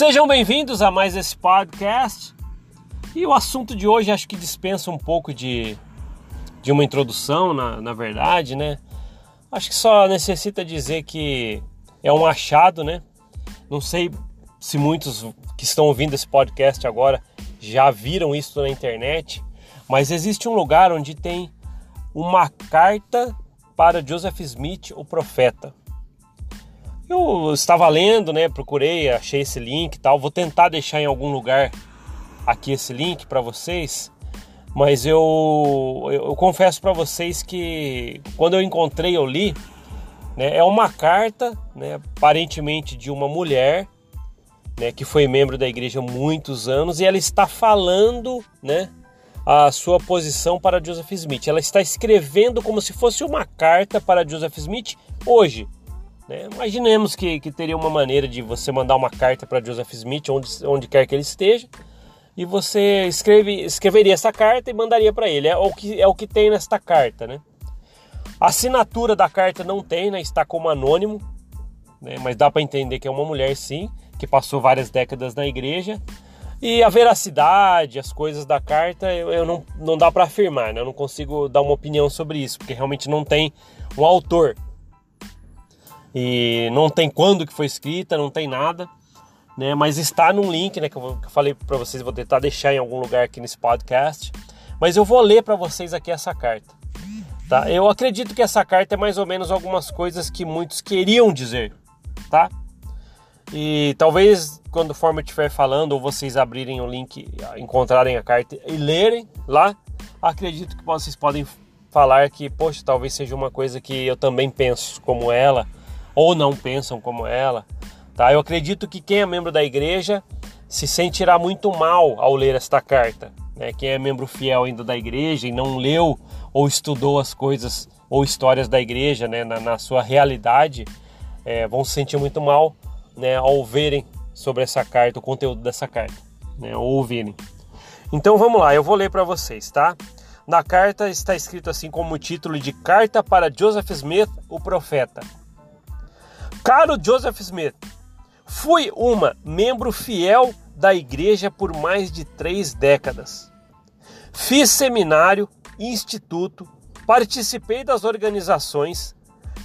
Sejam bem-vindos a mais esse podcast. E o assunto de hoje acho que dispensa um pouco de, de uma introdução, na, na verdade, né? Acho que só necessita dizer que é um achado, né? Não sei se muitos que estão ouvindo esse podcast agora já viram isso na internet, mas existe um lugar onde tem uma carta para Joseph Smith, o profeta. Eu estava lendo, né? Procurei, achei esse link e tal. Vou tentar deixar em algum lugar aqui esse link para vocês. Mas eu, eu, eu confesso para vocês que quando eu encontrei, eu li. Né, é uma carta, né, aparentemente de uma mulher, né, que foi membro da igreja há muitos anos, e ela está falando, né, a sua posição para Joseph Smith. Ela está escrevendo como se fosse uma carta para Joseph Smith hoje. Né? Imaginemos que, que teria uma maneira de você mandar uma carta para Joseph Smith, onde, onde quer que ele esteja, e você escreve, escreveria essa carta e mandaria para ele. É o, que, é o que tem nesta carta. Né? A assinatura da carta não tem, né? está como anônimo, né? mas dá para entender que é uma mulher sim, que passou várias décadas na igreja e a veracidade, as coisas da carta, eu, eu não, não dá para afirmar, né? Eu não consigo dar uma opinião sobre isso, porque realmente não tem um autor. E não tem quando que foi escrita, não tem nada, né? Mas está num link, né, que eu, que eu falei para vocês, vou tentar deixar em algum lugar aqui nesse podcast. Mas eu vou ler para vocês aqui essa carta. Tá? Eu acredito que essa carta é mais ou menos algumas coisas que muitos queriam dizer, tá? E talvez quando o forma estiver falando ou vocês abrirem o link, encontrarem a carta e lerem lá, acredito que vocês podem falar que, poxa, talvez seja uma coisa que eu também penso como ela ou não pensam como ela, tá? Eu acredito que quem é membro da igreja se sentirá muito mal ao ler esta carta, né? Quem é membro fiel ainda da igreja e não leu ou estudou as coisas ou histórias da igreja, né, na, na sua realidade, é, vão se sentir muito mal né, ao verem sobre essa carta, o conteúdo dessa carta, né, ou ouvirem. Então vamos lá, eu vou ler para vocês, tá? Na carta está escrito assim como título de Carta para Joseph Smith, o profeta. Caro Joseph Smith, fui uma membro fiel da igreja por mais de três décadas. Fiz seminário, instituto, participei das organizações,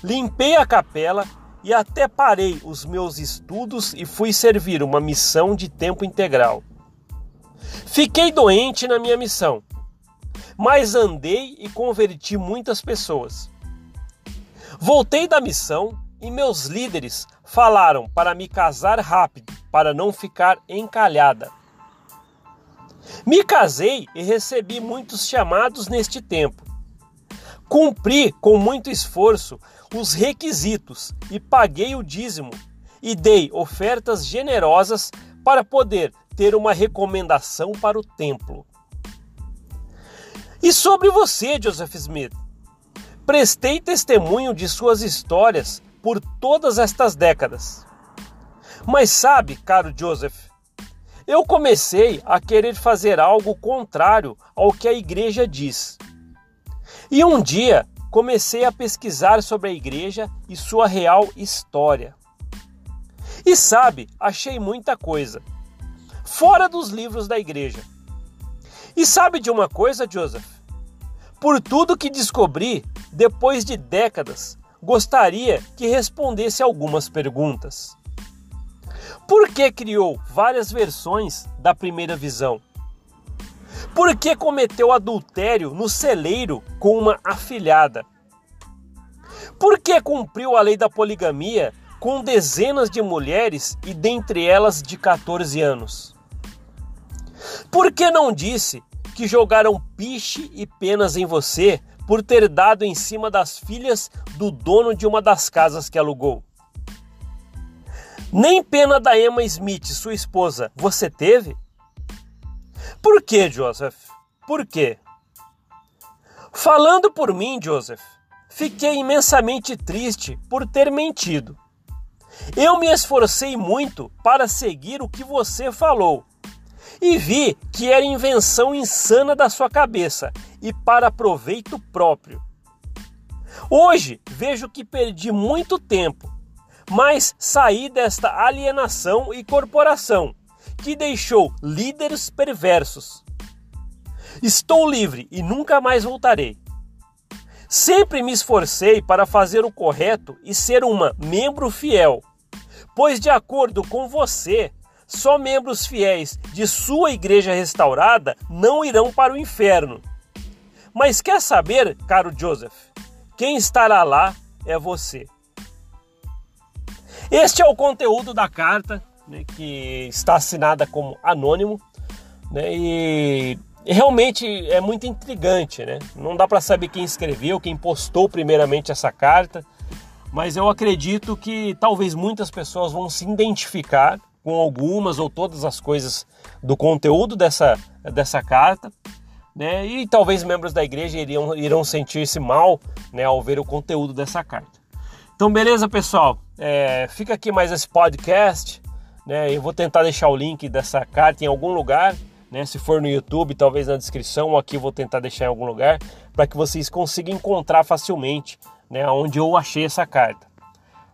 limpei a capela e até parei os meus estudos e fui servir uma missão de tempo integral. Fiquei doente na minha missão, mas andei e converti muitas pessoas. Voltei da missão e meus líderes falaram para me casar rápido, para não ficar encalhada. Me casei e recebi muitos chamados neste tempo. Cumpri com muito esforço os requisitos e paguei o dízimo e dei ofertas generosas para poder ter uma recomendação para o templo. E sobre você, Joseph Smith? Prestei testemunho de suas histórias por todas estas décadas. Mas sabe, caro Joseph, eu comecei a querer fazer algo contrário ao que a igreja diz. E um dia comecei a pesquisar sobre a igreja e sua real história. E sabe, achei muita coisa. Fora dos livros da igreja. E sabe de uma coisa, Joseph? Por tudo que descobri, depois de décadas, gostaria que respondesse algumas perguntas. Por que criou várias versões da primeira visão? Por que cometeu adultério no celeiro com uma afilhada? Por que cumpriu a lei da poligamia com dezenas de mulheres e dentre elas de 14 anos? Por que não disse que jogaram piche e penas em você por ter dado em cima das filhas do dono de uma das casas que alugou? Nem pena da Emma Smith, sua esposa, você teve? Por que, Joseph? Por quê? Falando por mim, Joseph, fiquei imensamente triste por ter mentido. Eu me esforcei muito para seguir o que você falou e vi que era invenção insana da sua cabeça e para proveito próprio. Hoje vejo que perdi muito tempo, mas saí desta alienação e corporação que deixou líderes perversos. Estou livre e nunca mais voltarei. Sempre me esforcei para fazer o correto e ser uma membro fiel, pois, de acordo com você, só membros fiéis de sua igreja restaurada não irão para o inferno. Mas quer saber, caro Joseph, quem estará lá é você. Este é o conteúdo da carta, né, que está assinada como anônimo, né, e realmente é muito intrigante, né? Não dá para saber quem escreveu, quem postou primeiramente essa carta, mas eu acredito que talvez muitas pessoas vão se identificar com algumas ou todas as coisas do conteúdo dessa, dessa carta, né? E talvez membros da igreja iriam, irão sentir-se mal, né, ao ver o conteúdo dessa carta. Então, beleza, pessoal? É, fica aqui mais esse podcast, né? Eu vou tentar deixar o link dessa carta em algum lugar né? Se for no YouTube, talvez na descrição, ou aqui vou tentar deixar em algum lugar, para que vocês consigam encontrar facilmente, né? Onde eu achei essa carta.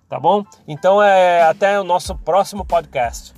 Tá bom? Então é até o nosso próximo podcast.